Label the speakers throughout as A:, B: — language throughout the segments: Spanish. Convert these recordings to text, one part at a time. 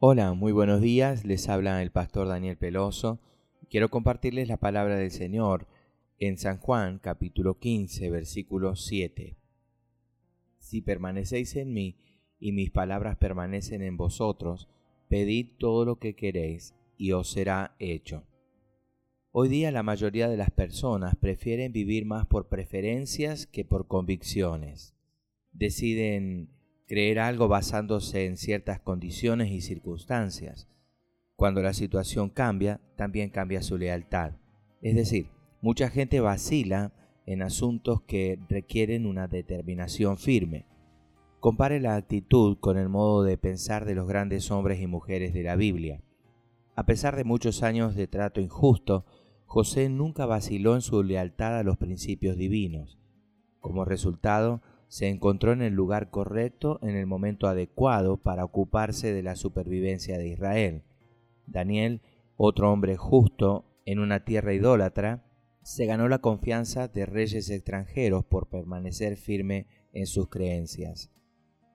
A: Hola, muy buenos días. Les habla el pastor Daniel Peloso. Quiero compartirles la palabra del Señor en San Juan capítulo 15 versículo 7. Si permanecéis en mí y mis palabras permanecen en vosotros, pedid todo lo que queréis y os será hecho. Hoy día la mayoría de las personas prefieren vivir más por preferencias que por convicciones. Deciden creer algo basándose en ciertas condiciones y circunstancias. Cuando la situación cambia, también cambia su lealtad. Es decir, mucha gente vacila en asuntos que requieren una determinación firme. Compare la actitud con el modo de pensar de los grandes hombres y mujeres de la Biblia. A pesar de muchos años de trato injusto, José nunca vaciló en su lealtad a los principios divinos. Como resultado, se encontró en el lugar correcto en el momento adecuado para ocuparse de la supervivencia de Israel. Daniel, otro hombre justo en una tierra idólatra, se ganó la confianza de reyes extranjeros por permanecer firme en sus creencias.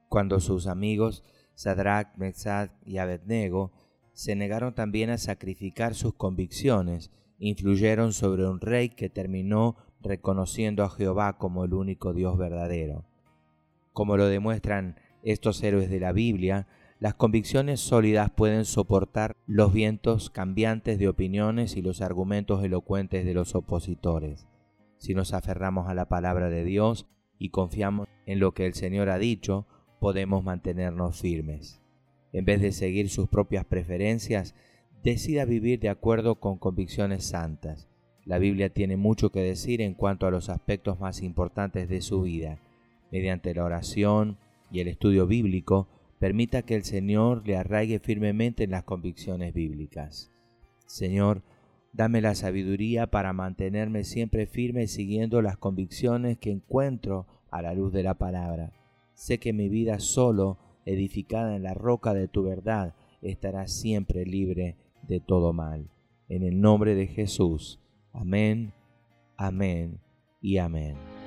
A: Cuando sus amigos Sadrach, Mesach y Abednego se negaron también a sacrificar sus convicciones, influyeron sobre un rey que terminó reconociendo a Jehová como el único Dios verdadero. Como lo demuestran estos héroes de la Biblia, las convicciones sólidas pueden soportar los vientos cambiantes de opiniones y los argumentos elocuentes de los opositores. Si nos aferramos a la palabra de Dios y confiamos en lo que el Señor ha dicho, podemos mantenernos firmes. En vez de seguir sus propias preferencias, decida vivir de acuerdo con convicciones santas la Biblia tiene mucho que decir en cuanto a los aspectos más importantes de su vida. Mediante la oración y el estudio bíblico, permita que el Señor le arraigue firmemente en las convicciones bíblicas. Señor, dame la sabiduría para mantenerme siempre firme siguiendo las convicciones que encuentro a la luz de la palabra. Sé que mi vida solo, edificada en la roca de tu verdad, estará siempre libre de todo mal. En el nombre de Jesús. Amén, amén y amén.